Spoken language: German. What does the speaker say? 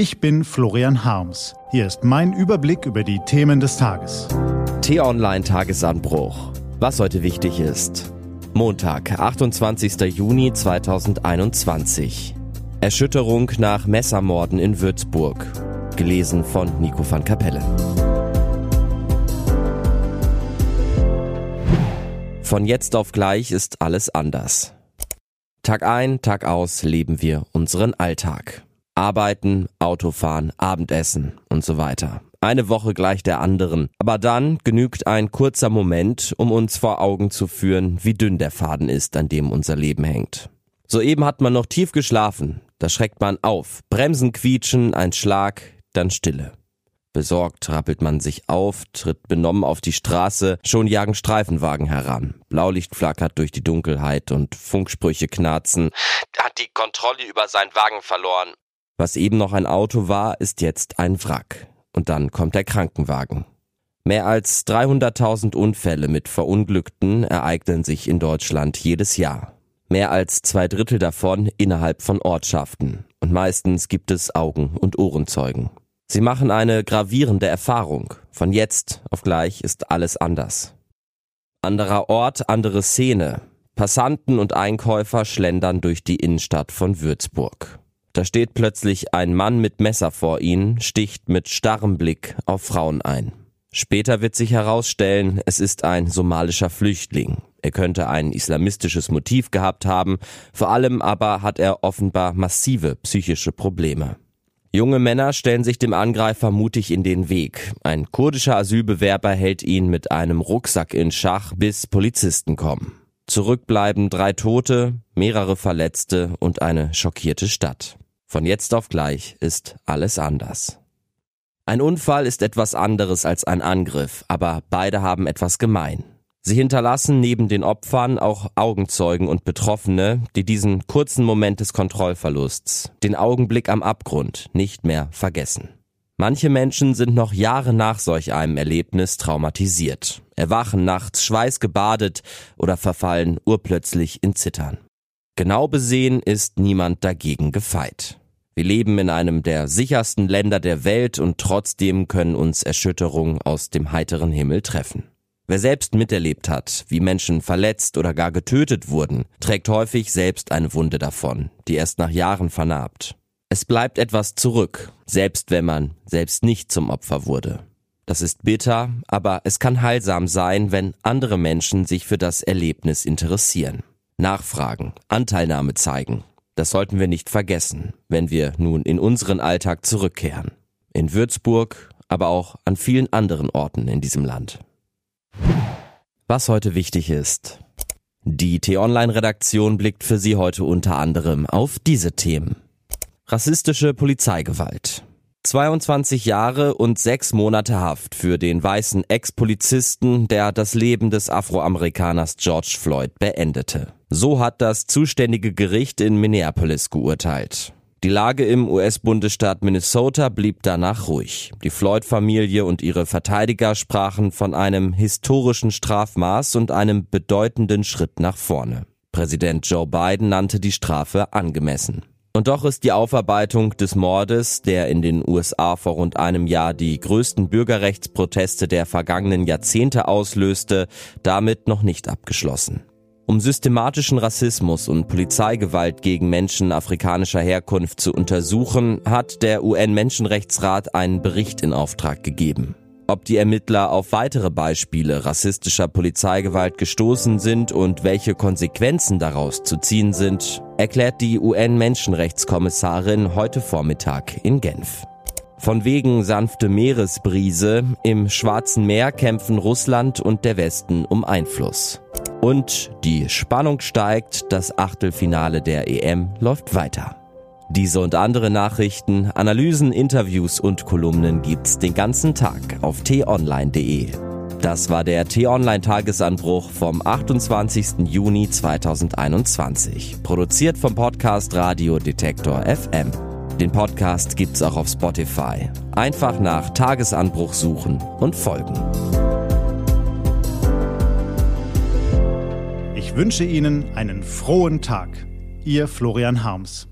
Ich bin Florian Harms. Hier ist mein Überblick über die Themen des Tages. T-Online Tagesanbruch. Was heute wichtig ist. Montag, 28. Juni 2021. Erschütterung nach Messermorden in Würzburg. Gelesen von Nico van Kapelle. Von jetzt auf gleich ist alles anders. Tag ein, Tag aus leben wir unseren Alltag. Arbeiten, Autofahren, Abendessen und so weiter. Eine Woche gleich der anderen. Aber dann genügt ein kurzer Moment, um uns vor Augen zu führen, wie dünn der Faden ist, an dem unser Leben hängt. Soeben hat man noch tief geschlafen. Da schreckt man auf. Bremsen quietschen, ein Schlag, dann Stille. Besorgt rappelt man sich auf, tritt benommen auf die Straße, schon jagen Streifenwagen heran. Blaulicht flackert durch die Dunkelheit und Funksprüche knarzen. Hat die Kontrolle über seinen Wagen verloren. Was eben noch ein Auto war, ist jetzt ein Wrack. Und dann kommt der Krankenwagen. Mehr als 300.000 Unfälle mit Verunglückten ereignen sich in Deutschland jedes Jahr. Mehr als zwei Drittel davon innerhalb von Ortschaften. Und meistens gibt es Augen- und Ohrenzeugen. Sie machen eine gravierende Erfahrung. Von jetzt auf gleich ist alles anders. Anderer Ort, andere Szene. Passanten und Einkäufer schlendern durch die Innenstadt von Würzburg. Da steht plötzlich ein Mann mit Messer vor ihnen, sticht mit starrem Blick auf Frauen ein. Später wird sich herausstellen, es ist ein somalischer Flüchtling. Er könnte ein islamistisches Motiv gehabt haben, vor allem aber hat er offenbar massive psychische Probleme. Junge Männer stellen sich dem Angreifer mutig in den Weg. Ein kurdischer Asylbewerber hält ihn mit einem Rucksack in Schach, bis Polizisten kommen. Zurück bleiben drei Tote, mehrere Verletzte und eine schockierte Stadt. Von jetzt auf gleich ist alles anders. Ein Unfall ist etwas anderes als ein Angriff, aber beide haben etwas gemein. Sie hinterlassen neben den Opfern auch Augenzeugen und Betroffene, die diesen kurzen Moment des Kontrollverlusts, den Augenblick am Abgrund, nicht mehr vergessen. Manche Menschen sind noch Jahre nach solch einem Erlebnis traumatisiert, erwachen nachts schweißgebadet oder verfallen urplötzlich in Zittern. Genau besehen ist niemand dagegen gefeit. Wir leben in einem der sichersten Länder der Welt und trotzdem können uns Erschütterungen aus dem heiteren Himmel treffen. Wer selbst miterlebt hat, wie Menschen verletzt oder gar getötet wurden, trägt häufig selbst eine Wunde davon, die erst nach Jahren vernarbt. Es bleibt etwas zurück, selbst wenn man selbst nicht zum Opfer wurde. Das ist bitter, aber es kann heilsam sein, wenn andere Menschen sich für das Erlebnis interessieren. Nachfragen, Anteilnahme zeigen. Das sollten wir nicht vergessen, wenn wir nun in unseren Alltag zurückkehren. In Würzburg, aber auch an vielen anderen Orten in diesem Land. Was heute wichtig ist. Die T-Online-Redaktion blickt für Sie heute unter anderem auf diese Themen. Rassistische Polizeigewalt. 22 Jahre und sechs Monate Haft für den weißen Ex-Polizisten, der das Leben des Afroamerikaners George Floyd beendete. So hat das zuständige Gericht in Minneapolis geurteilt. Die Lage im US-Bundesstaat Minnesota blieb danach ruhig. Die Floyd-Familie und ihre Verteidiger sprachen von einem historischen Strafmaß und einem bedeutenden Schritt nach vorne. Präsident Joe Biden nannte die Strafe angemessen. Und doch ist die Aufarbeitung des Mordes, der in den USA vor rund einem Jahr die größten Bürgerrechtsproteste der vergangenen Jahrzehnte auslöste, damit noch nicht abgeschlossen. Um systematischen Rassismus und Polizeigewalt gegen Menschen afrikanischer Herkunft zu untersuchen, hat der UN-Menschenrechtsrat einen Bericht in Auftrag gegeben. Ob die Ermittler auf weitere Beispiele rassistischer Polizeigewalt gestoßen sind und welche Konsequenzen daraus zu ziehen sind, erklärt die UN-Menschenrechtskommissarin heute Vormittag in Genf. Von wegen sanfte Meeresbrise, im Schwarzen Meer kämpfen Russland und der Westen um Einfluss. Und die Spannung steigt, das Achtelfinale der EM läuft weiter. Diese und andere Nachrichten, Analysen, Interviews und Kolumnen gibt's den ganzen Tag auf t-online.de. Das war der T-Online Tagesanbruch vom 28. Juni 2021, produziert vom Podcast Radio Detektor FM. Den Podcast gibt's auch auf Spotify. Einfach nach Tagesanbruch suchen und folgen. Ich wünsche Ihnen einen frohen Tag. Ihr Florian Harms.